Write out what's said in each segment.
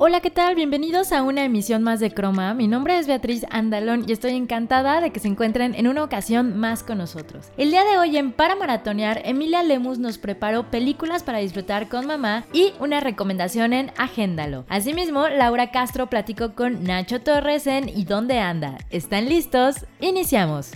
Hola, ¿qué tal? Bienvenidos a una emisión más de Croma. Mi nombre es Beatriz Andalón y estoy encantada de que se encuentren en una ocasión más con nosotros. El día de hoy en Para Maratonear, Emilia Lemus nos preparó películas para disfrutar con mamá y una recomendación en Agéndalo. Asimismo, Laura Castro platicó con Nacho Torres en ¿Y dónde anda? ¿Están listos? Iniciamos.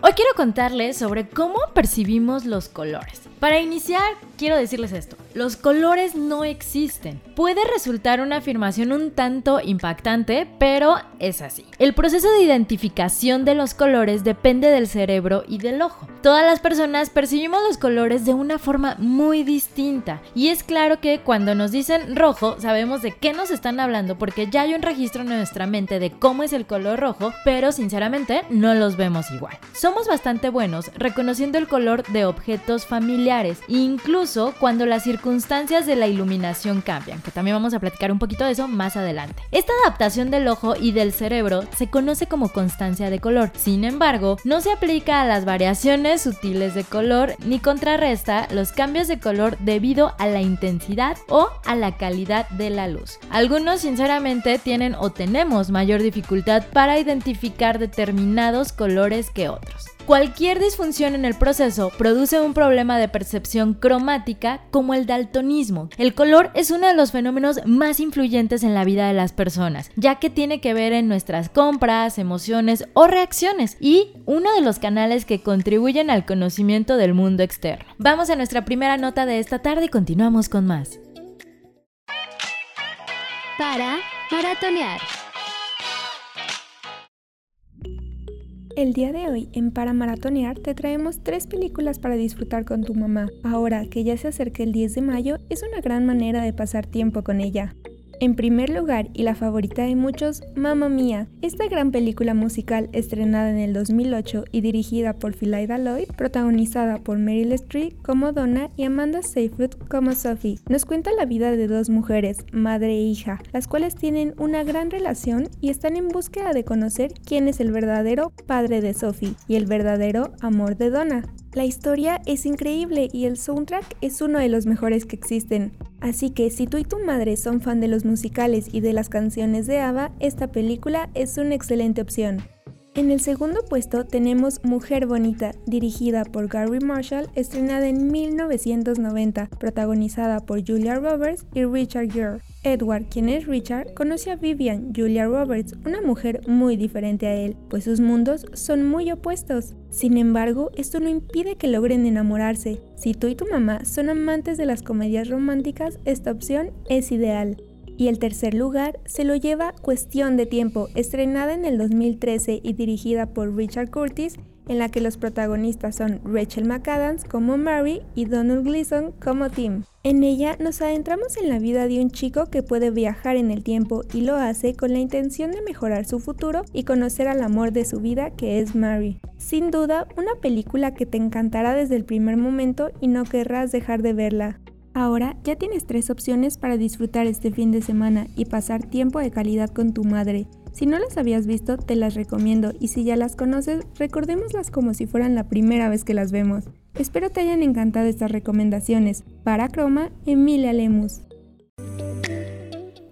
Hoy quiero contarles sobre cómo percibimos los colores. Para iniciar, quiero decirles esto. Los colores no existen. Puede resultar una afirmación un tanto impactante, pero es así. El proceso de identificación de los colores depende del cerebro y del ojo. Todas las personas percibimos los colores de una forma muy distinta. Y es claro que cuando nos dicen rojo, sabemos de qué nos están hablando porque ya hay un registro en nuestra mente de cómo es el color rojo, pero sinceramente no los vemos igual. Somos bastante buenos reconociendo el color de objetos familiares, incluso cuando las circunstancias de la iluminación cambian, que también vamos a platicar un poquito de eso más adelante. Esta adaptación del ojo y del cerebro se conoce como constancia de color, sin embargo, no se aplica a las variaciones sutiles de color ni contrarresta los cambios de color debido a la intensidad o a la calidad de la luz. Algunos sinceramente tienen o tenemos mayor dificultad para identificar determinados colores que otros. Cualquier disfunción en el proceso produce un problema de percepción cromática como el daltonismo. El color es uno de los fenómenos más influyentes en la vida de las personas, ya que tiene que ver en nuestras compras, emociones o reacciones y uno de los canales que contribuyen al conocimiento del mundo externo. Vamos a nuestra primera nota de esta tarde y continuamos con más. Para maratonear. El día de hoy en Para Maratonear te traemos tres películas para disfrutar con tu mamá. Ahora que ya se acerca el 10 de mayo, es una gran manera de pasar tiempo con ella. En primer lugar, y la favorita de muchos, Mamma Mía, esta gran película musical estrenada en el 2008 y dirigida por Philida Lloyd, protagonizada por Meryl Streep como Donna y Amanda Seyfried como Sophie, nos cuenta la vida de dos mujeres, madre e hija, las cuales tienen una gran relación y están en búsqueda de conocer quién es el verdadero padre de Sophie y el verdadero amor de Donna. La historia es increíble y el soundtrack es uno de los mejores que existen. Así que si tú y tu madre son fan de los musicales y de las canciones de ABBA, esta película es una excelente opción. En el segundo puesto tenemos Mujer Bonita, dirigida por Gary Marshall, estrenada en 1990, protagonizada por Julia Roberts y Richard Gere. Edward, quien es Richard, conoce a Vivian, Julia Roberts, una mujer muy diferente a él, pues sus mundos son muy opuestos. Sin embargo, esto no impide que logren enamorarse. Si tú y tu mamá son amantes de las comedias románticas, esta opción es ideal. Y el tercer lugar se lo lleva Cuestión de Tiempo, estrenada en el 2013 y dirigida por Richard Curtis, en la que los protagonistas son Rachel McAdams como Mary y Donald Gleason como Tim. En ella nos adentramos en la vida de un chico que puede viajar en el tiempo y lo hace con la intención de mejorar su futuro y conocer al amor de su vida que es Mary. Sin duda, una película que te encantará desde el primer momento y no querrás dejar de verla. Ahora ya tienes tres opciones para disfrutar este fin de semana y pasar tiempo de calidad con tu madre. Si no las habías visto, te las recomiendo y si ya las conoces, recordémoslas como si fueran la primera vez que las vemos. Espero te hayan encantado estas recomendaciones. Para Croma, Emilia Lemus.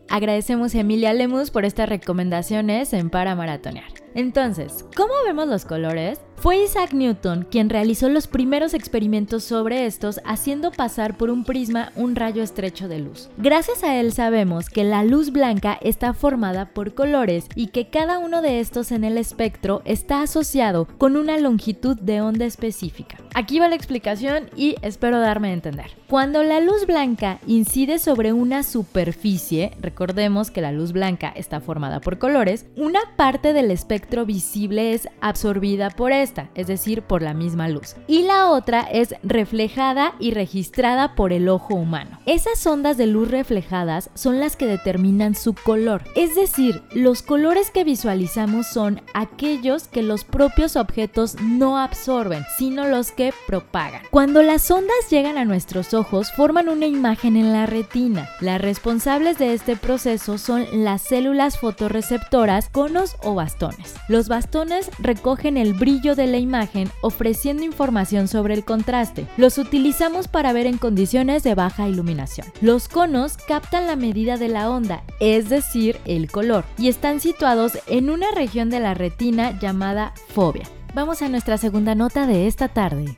Agradecemos a Emilia Lemus por estas recomendaciones en Para Maratonear. Entonces, ¿cómo vemos los colores? Fue Isaac Newton quien realizó los primeros experimentos sobre estos haciendo pasar por un prisma un rayo estrecho de luz. Gracias a él sabemos que la luz blanca está formada por colores y que cada uno de estos en el espectro está asociado con una longitud de onda específica. Aquí va la explicación y espero darme a entender. Cuando la luz blanca incide sobre una superficie, recordemos que la luz blanca está formada por colores, una parte del espectro visible es absorbida por expuesta, es decir, por la misma luz. Y la otra es reflejada y registrada por el ojo humano. Esas ondas de luz reflejadas son las que determinan su color, es decir, los colores que visualizamos son aquellos que los propios objetos no absorben, sino los que propagan. Cuando las ondas llegan a nuestros ojos, forman una imagen en la retina. Las responsables de este proceso son las células fotorreceptoras, conos o bastones. Los bastones recogen el brillo de la imagen ofreciendo información sobre el contraste. Los utilizamos para ver en condiciones de baja iluminación. Los conos captan la medida de la onda, es decir, el color, y están situados en una región de la retina llamada fobia. Vamos a nuestra segunda nota de esta tarde.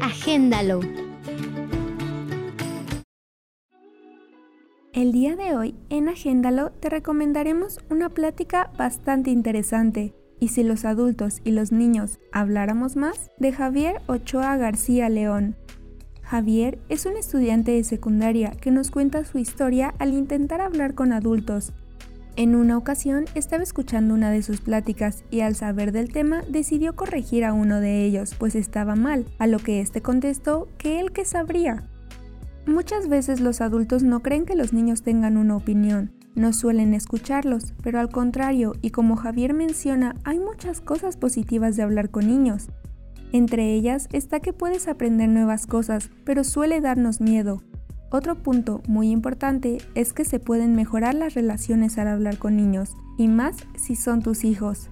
Agéndalo. El día de hoy en Agéndalo te recomendaremos una plática bastante interesante. Y si los adultos y los niños habláramos más, de Javier Ochoa García León. Javier es un estudiante de secundaria que nos cuenta su historia al intentar hablar con adultos. En una ocasión estaba escuchando una de sus pláticas y al saber del tema decidió corregir a uno de ellos, pues estaba mal, a lo que éste contestó que él que sabría. Muchas veces los adultos no creen que los niños tengan una opinión, no suelen escucharlos, pero al contrario, y como Javier menciona, hay muchas cosas positivas de hablar con niños. Entre ellas está que puedes aprender nuevas cosas, pero suele darnos miedo. Otro punto muy importante es que se pueden mejorar las relaciones al hablar con niños, y más si son tus hijos.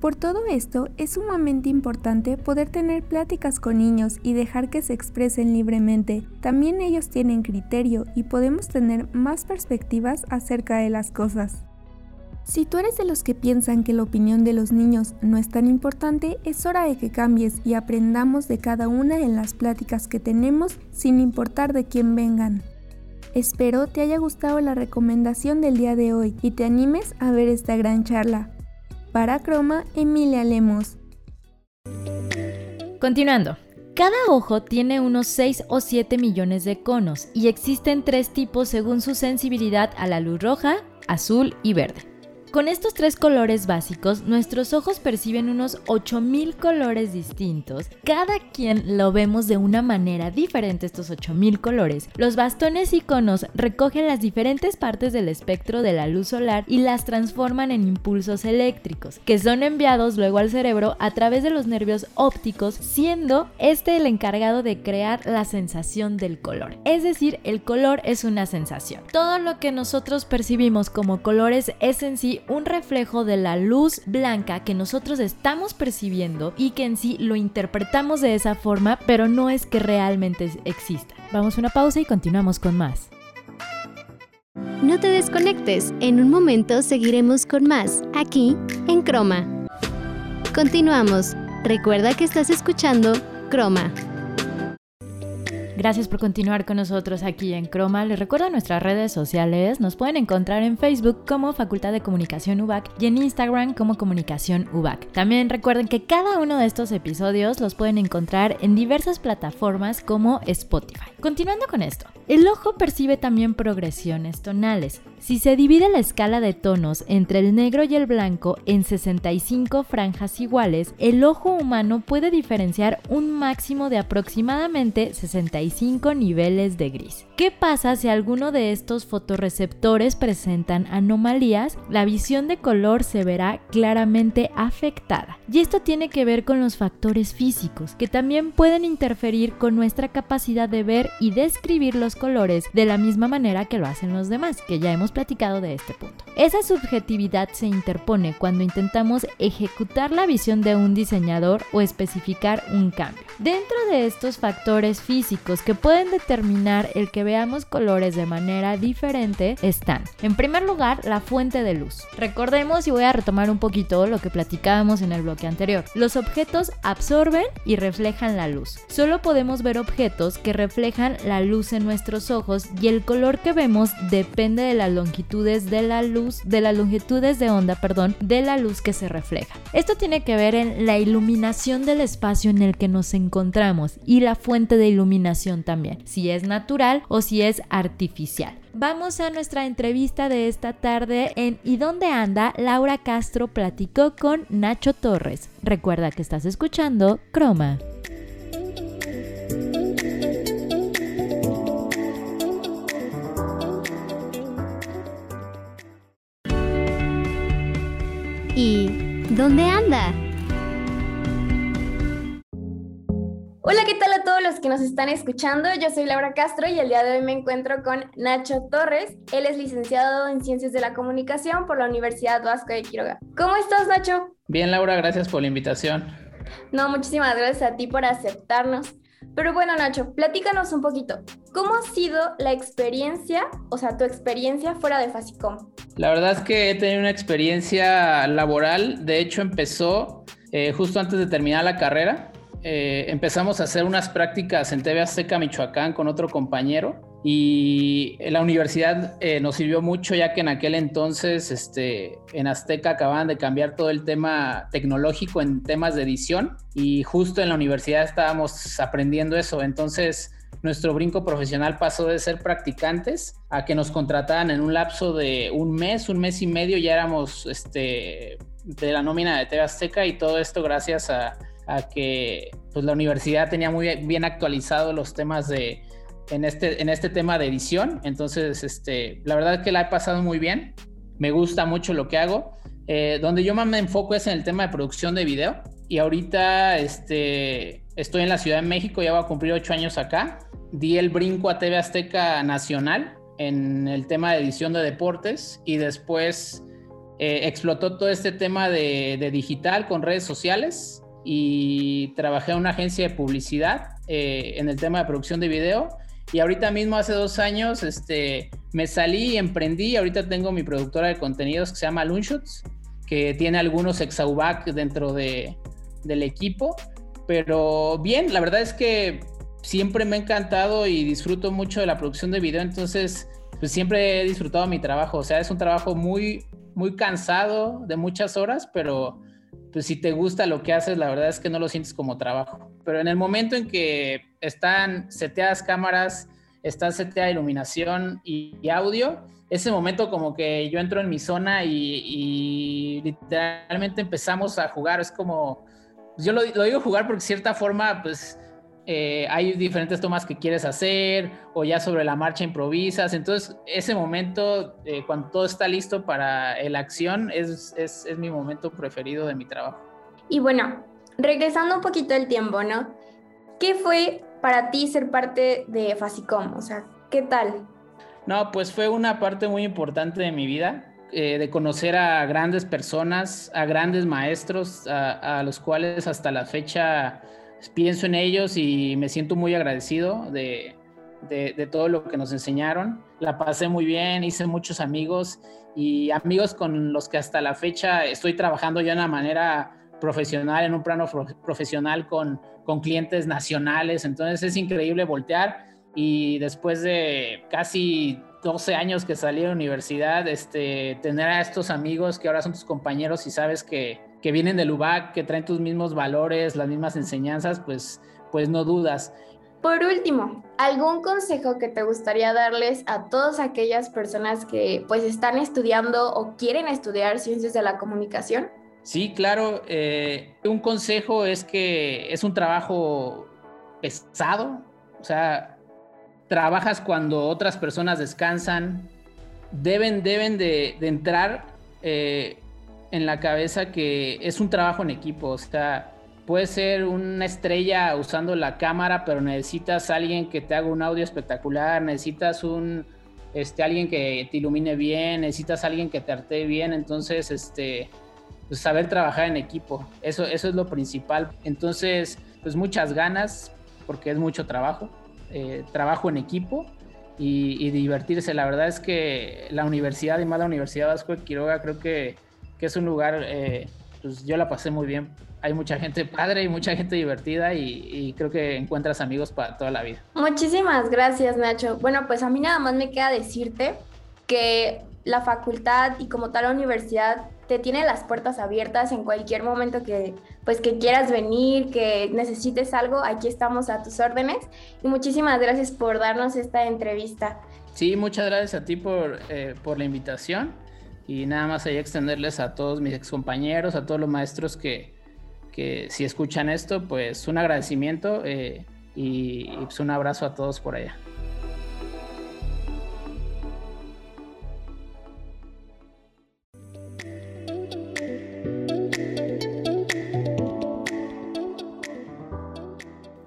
Por todo esto, es sumamente importante poder tener pláticas con niños y dejar que se expresen libremente. También ellos tienen criterio y podemos tener más perspectivas acerca de las cosas. Si tú eres de los que piensan que la opinión de los niños no es tan importante, es hora de que cambies y aprendamos de cada una en las pláticas que tenemos sin importar de quién vengan. Espero te haya gustado la recomendación del día de hoy y te animes a ver esta gran charla. Para Croma, Emilia Lemos. Continuando. Cada ojo tiene unos 6 o 7 millones de conos y existen tres tipos según su sensibilidad a la luz roja, azul y verde. Con estos tres colores básicos, nuestros ojos perciben unos 8000 colores distintos. Cada quien lo vemos de una manera diferente estos 8000 colores. Los bastones y conos recogen las diferentes partes del espectro de la luz solar y las transforman en impulsos eléctricos, que son enviados luego al cerebro a través de los nervios ópticos, siendo este el encargado de crear la sensación del color. Es decir, el color es una sensación. Todo lo que nosotros percibimos como colores es en sí un reflejo de la luz blanca que nosotros estamos percibiendo y que en sí lo interpretamos de esa forma, pero no es que realmente exista. Vamos a una pausa y continuamos con más. No te desconectes, en un momento seguiremos con más, aquí en Croma. Continuamos. Recuerda que estás escuchando Croma. Gracias por continuar con nosotros aquí en Croma. Les recuerdo nuestras redes sociales. Nos pueden encontrar en Facebook como Facultad de Comunicación UBAC y en Instagram como Comunicación UBAC. También recuerden que cada uno de estos episodios los pueden encontrar en diversas plataformas como Spotify. Continuando con esto, el ojo percibe también progresiones tonales. Si se divide la escala de tonos entre el negro y el blanco en 65 franjas iguales, el ojo humano puede diferenciar un máximo de aproximadamente 65 niveles de gris. ¿Qué pasa si alguno de estos fotorreceptores presentan anomalías? La visión de color se verá claramente afectada. Y esto tiene que ver con los factores físicos, que también pueden interferir con nuestra capacidad de ver y describir los colores de la misma manera que lo hacen los demás, que ya hemos platicado de este punto. Esa subjetividad se interpone cuando intentamos ejecutar la visión de un diseñador o especificar un cambio. Dentro de estos factores físicos que pueden determinar el que veamos colores de manera diferente están, en primer lugar, la fuente de luz. Recordemos y voy a retomar un poquito lo que platicábamos en el bloque anterior. Los objetos absorben y reflejan la luz. Solo podemos ver objetos que reflejan la luz en nuestros ojos y el color que vemos depende de las longitudes de la luz, de las longitudes de onda, perdón, de la luz que se refleja. Esto tiene que ver en la iluminación del espacio en el que nos encontramos y la fuente de iluminación también, si es natural o si es artificial. vamos a nuestra entrevista de esta tarde en ¿Y dónde anda? Laura Castro platicó con Nacho Torres. Recuerda que estás escuchando Croma. ¿Y dónde anda? Hola, ¿qué tal a todos los que nos están escuchando? Yo soy Laura Castro y el día de hoy me encuentro con Nacho Torres. Él es licenciado en Ciencias de la Comunicación por la Universidad Vasco de Quiroga. ¿Cómo estás, Nacho? Bien, Laura, gracias por la invitación. No, muchísimas gracias a ti por aceptarnos. Pero bueno, Nacho, platícanos un poquito. ¿Cómo ha sido la experiencia, o sea, tu experiencia fuera de Facicom? La verdad es que he tenido una experiencia laboral. De hecho, empezó eh, justo antes de terminar la carrera. Eh, empezamos a hacer unas prácticas en TV Azteca, Michoacán, con otro compañero y la universidad eh, nos sirvió mucho ya que en aquel entonces este, en Azteca acababan de cambiar todo el tema tecnológico en temas de edición y justo en la universidad estábamos aprendiendo eso. Entonces nuestro brinco profesional pasó de ser practicantes a que nos contrataran en un lapso de un mes, un mes y medio, ya éramos este, de la nómina de TV Azteca y todo esto gracias a, a que pues, la universidad tenía muy bien actualizado los temas de en este, en este tema de edición. Entonces, este, la verdad es que la he pasado muy bien. Me gusta mucho lo que hago. Eh, donde yo más me enfoco es en el tema de producción de video. Y ahorita este, estoy en la Ciudad de México, ya voy a cumplir ocho años acá. Di el brinco a TV Azteca Nacional en el tema de edición de deportes y después eh, explotó todo este tema de, de, digital con redes sociales y trabajé en una agencia de publicidad eh, en el tema de producción de video y ahorita mismo, hace dos años, este, me salí y emprendí. Ahorita tengo mi productora de contenidos que se llama Loonshots, que tiene algunos Exaubac dentro de, del equipo. Pero bien, la verdad es que siempre me ha encantado y disfruto mucho de la producción de video. Entonces, pues siempre he disfrutado mi trabajo. O sea, es un trabajo muy, muy cansado de muchas horas, pero pues si te gusta lo que haces, la verdad es que no lo sientes como trabajo. Pero en el momento en que están seteadas cámaras, está seteada iluminación y, audio, ese momento como que yo entro en mi zona y, literalmente empezamos a jugar. Es como, yo lo, lo digo jugar porque de cierta forma, pues eh, hay diferentes tomas que quieres hacer o ya sobre la marcha improvisas. Entonces, ese momento, eh, cuando todo está listo para la acción, es, es, es, mi momento preferido de mi trabajo. Y bueno, regresando un poquito el tiempo, ¿no? ¿Qué fue para ti ser parte de Facicom? O sea, ¿qué tal? No, pues fue una parte muy importante de mi vida. Eh, de conocer a grandes personas, a grandes maestros, a, a los cuales hasta la fecha pienso en ellos y me siento muy agradecido de, todo lo que nos enseñaron. La pasé muy bien, hice muchos amigos y amigos con los que hasta la fecha estoy trabajando ya de una manera profesional, en un plano profesional con, con clientes nacionales. Entonces es increíble voltear y después de casi 12 años que salí de la universidad, este, tener a estos amigos que ahora son tus compañeros y sabes que, que vienen del UBAC, que traen tus mismos valores, las mismas enseñanzas, pues, pues no dudas. Por último, ¿algún consejo que te gustaría darles a todas aquellas personas que pues están estudiando o quieren estudiar ciencias de la comunicación? Sí, claro. Eh, un consejo es que es un trabajo pesado, o sea, trabajas cuando otras personas descansan, deben, deben de, de entrar eh, en la cabeza que es un trabajo en equipo, o sea, puede ser una estrella usando la cámara, pero necesitas alguien que te haga un audio espectacular, necesitas un este alguien que te ilumine bien, necesitas alguien que te arte bien, entonces este pues saber trabajar en equipo, eso eso es lo principal. Entonces, pues muchas ganas porque es mucho trabajo, eh, trabajo en equipo y, divertirse. La verdad es que la universidad y más la Universidad Vasco de Quiroga creo que que es un lugar, eh, pues yo la pasé muy bien. Hay mucha gente padre y mucha gente divertida y, creo que encuentras amigos para toda la vida. Muchísimas gracias, Nacho. Bueno, pues a mí nada más me queda decirte que la facultad y como tal la universidad te tiene las puertas abiertas en cualquier momento que pues que quieras venir, que necesites algo, aquí estamos a tus órdenes y muchísimas gracias por darnos esta entrevista. Sí, muchas gracias a ti por, eh, por la invitación y nada más ahí extenderles a todos mis excompañeros, a todos los maestros que, que si escuchan esto, pues un agradecimiento eh, y, y pues un abrazo a todos por allá.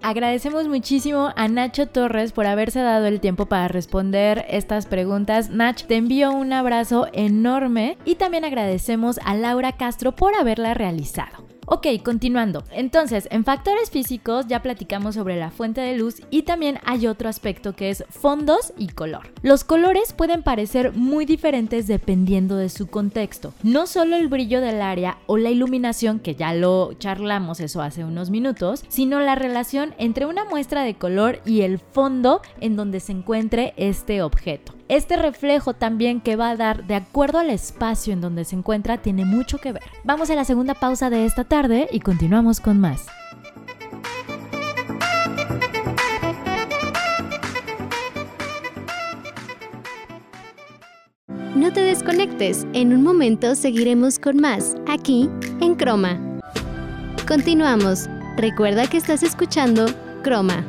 Agradecemos muchísimo a Nacho Torres por haberse dado el tiempo para responder estas preguntas. Nach, te envío un abrazo enorme y también agradecemos a Laura Castro por haberla realizado. Ok, continuando. Entonces, en factores físicos ya platicamos sobre la fuente de luz y también hay otro aspecto que es fondos y color. Los colores pueden parecer muy diferentes dependiendo de su contexto. No solo el brillo del área o la iluminación, que ya lo charlamos eso hace unos minutos, sino la relación entre una muestra de color y el fondo en donde se encuentre este objeto. Este reflejo también que va a dar de acuerdo al espacio en donde se encuentra tiene mucho que ver. Vamos a la segunda pausa de esta tarde y continuamos con más. No te desconectes, en un momento seguiremos con más, aquí en Croma. Continuamos. Recuerda que estás escuchando Croma.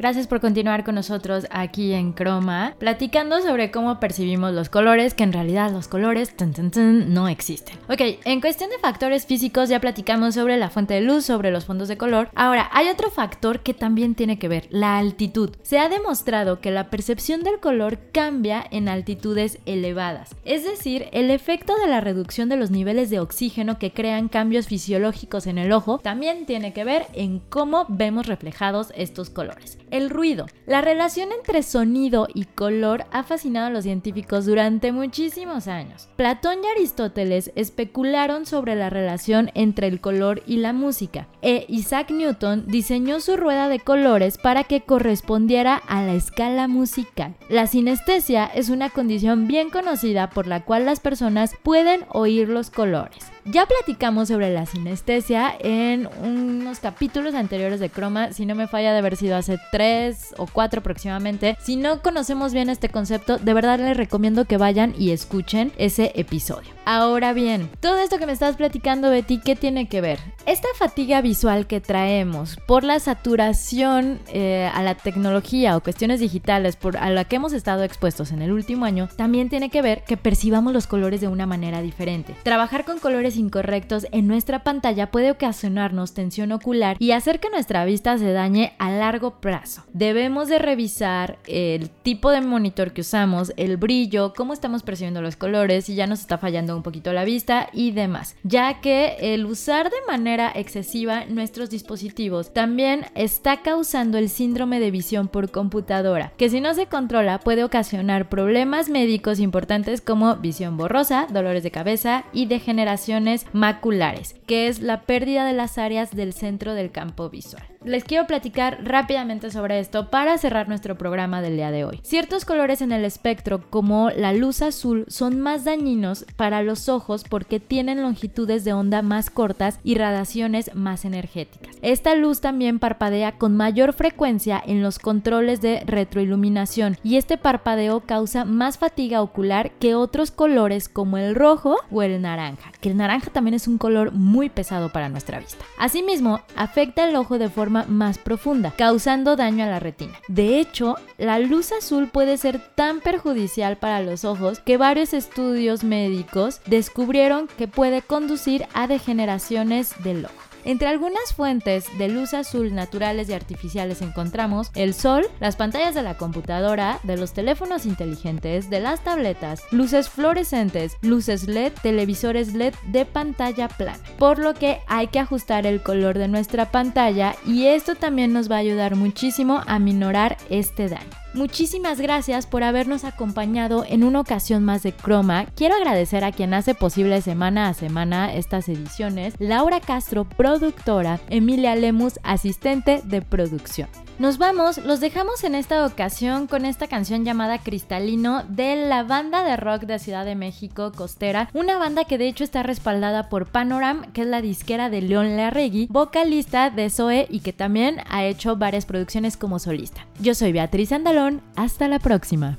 Gracias por continuar con nosotros aquí en Croma, platicando sobre cómo percibimos los colores, que en realidad los colores no existen. Ok, en cuestión de factores físicos ya platicamos sobre la fuente de luz, sobre los fondos de color. Ahora, hay otro factor que también tiene que ver, la altitud. Se ha demostrado que la percepción del color cambia en altitudes elevadas, es decir, el efecto de la reducción de los niveles de oxígeno que crean cambios fisiológicos en el ojo también tiene que ver en cómo vemos reflejados estos colores. El ruido. La relación entre sonido y color ha fascinado a los científicos durante muchísimos años. Platón y Aristóteles especularon sobre la relación entre el color y la música, e Isaac Newton diseñó su rueda de colores para que correspondiera a la escala musical. La sinestesia es una condición bien conocida por la cual las personas pueden oír los colores. Ya platicamos sobre la sinestesia en unos capítulos anteriores de Chroma, si no me falla de haber sido hace tres o cuatro aproximadamente. Si no conocemos bien este concepto, de verdad les recomiendo que vayan y escuchen ese episodio. Ahora bien, todo esto que me estás platicando, Betty, ¿qué tiene que ver? Esta fatiga visual que traemos por la saturación eh, a la tecnología o cuestiones digitales por a la que hemos estado expuestos en el último año, también tiene que ver que percibamos los colores de una manera diferente. Trabajar con colores incorrectos en nuestra pantalla puede ocasionarnos tensión ocular y hacer que nuestra vista se dañe a largo plazo. Debemos de revisar el tipo de monitor que usamos, el brillo, cómo estamos percibiendo los colores, si ya nos está fallando un poquito la vista y demás, ya que el usar de manera excesiva nuestros dispositivos también está causando el síndrome de visión por computadora, que si no se controla puede ocasionar problemas médicos importantes como visión borrosa, dolores de cabeza y maculares, que es la pérdida de las áreas del centro del campo visual. Les quiero platicar rápidamente sobre esto para cerrar nuestro programa del día de hoy. Ciertos colores en el espectro, como la luz azul, son más dañinos para los ojos porque tienen longitudes de onda más cortas y radiaciones más energéticas. Esta luz también parpadea con mayor frecuencia en los controles de retroiluminación y este parpadeo causa más fatiga ocular que otros colores como el rojo o el naranja, que el naranja también es un color muy pesado para nuestra vista. Asimismo, afecta el ojo de forma más profunda, causando daño a la retina. De hecho, la luz azul puede ser tan perjudicial para los ojos que varios estudios médicos descubrieron que puede conducir a degeneraciones del ojo. Entre algunas fuentes de luz azul naturales y artificiales encontramos el sol, las pantallas de la computadora, de los teléfonos inteligentes, de las tabletas, luces fluorescentes, luces LED, televisores LED de pantalla plana. Por lo que hay que ajustar el color de nuestra pantalla y esto también nos va a ayudar muchísimo a minorar este daño. Muchísimas gracias por habernos acompañado en una ocasión más de Croma. Quiero agradecer a quien hace posible semana a semana estas ediciones, Laura Castro, productora, Emilia Lemus, asistente de producción. Nos vamos, los dejamos en esta ocasión con esta canción llamada Cristalino de la banda de rock de Ciudad de México, Costera, una banda que de hecho está respaldada por Panoram, que es la disquera de León Larregui, vocalista de Zoe y que también ha hecho varias producciones como solista. Yo soy Beatriz Andalón, hasta la próxima.